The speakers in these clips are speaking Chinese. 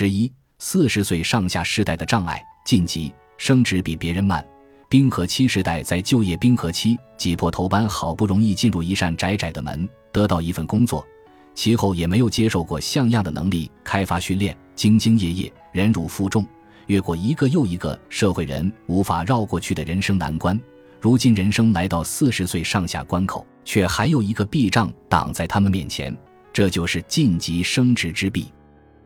十一、四十岁上下世代的障碍，晋级升职比别人慢。冰河期时代在就业冰河期挤破头般，好不容易进入一扇窄窄的门，得到一份工作，其后也没有接受过像样的能力开发训练，兢兢业业，忍辱负重，越过一个又一个社会人无法绕过去的人生难关。如今人生来到四十岁上下关口，却还有一个壁障挡在他们面前，这就是晋级升职之壁。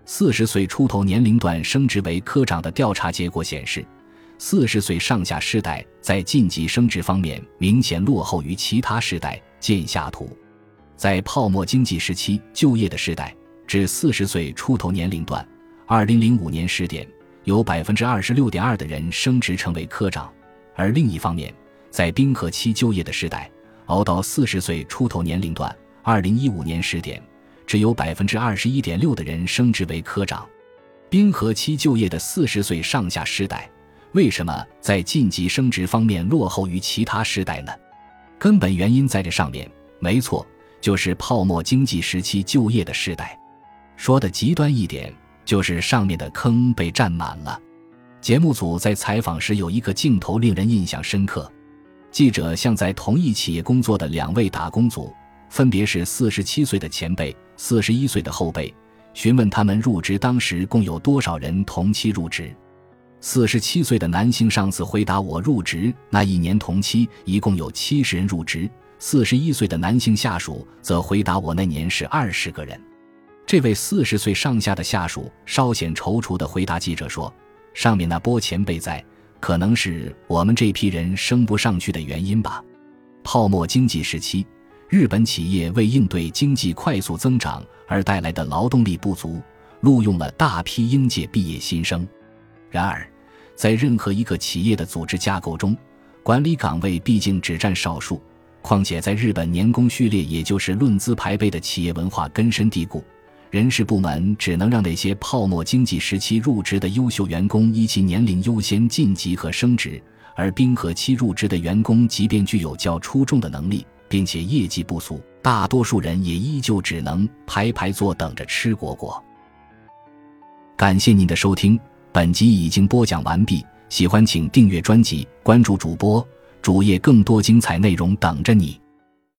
四十岁出头年龄段升职为科长的调查结果显示。四十岁上下世代在晋级升职方面明显落后于其他世代。见下图，在泡沫经济时期就业的时代，至四十岁出头年龄段，二零零五年时点有百分之二十六点二的人升职成为科长；而另一方面，在冰河期就业的时代，熬到四十岁出头年龄段，二零一五年时点只有百分之二十一点六的人升职为科长。冰河期就业的四十岁上下世代。为什么在晋级升职方面落后于其他时代呢？根本原因在这上面，没错，就是泡沫经济时期就业的时代。说的极端一点，就是上面的坑被占满了。节目组在采访时有一个镜头令人印象深刻：记者向在同一企业工作的两位打工族，分别是四十七岁的前辈、四十一岁的后辈，询问他们入职当时共有多少人同期入职。四十七岁的男性上司回答：“我入职那一年同期一共有七十人入职。”四十一岁的男性下属则回答：“我那年是二十个人。”这位四十岁上下的下属稍显踌躇地回答记者说：“上面那波前辈在，可能是我们这批人升不上去的原因吧。”泡沫经济时期，日本企业为应对经济快速增长而带来的劳动力不足，录用了大批应届毕业新生。然而，在任何一个企业的组织架构中，管理岗位毕竟只占少数。况且，在日本年功序列也就是论资排辈的企业文化根深蒂固，人事部门只能让那些泡沫经济时期入职的优秀员工依其年龄优先晋级和升职，而冰河期入职的员工即便具有较出众的能力，并且业绩不俗，大多数人也依旧只能排排坐等着吃果果。感谢您的收听。本集已经播讲完毕，喜欢请订阅专辑，关注主播主页，更多精彩内容等着你。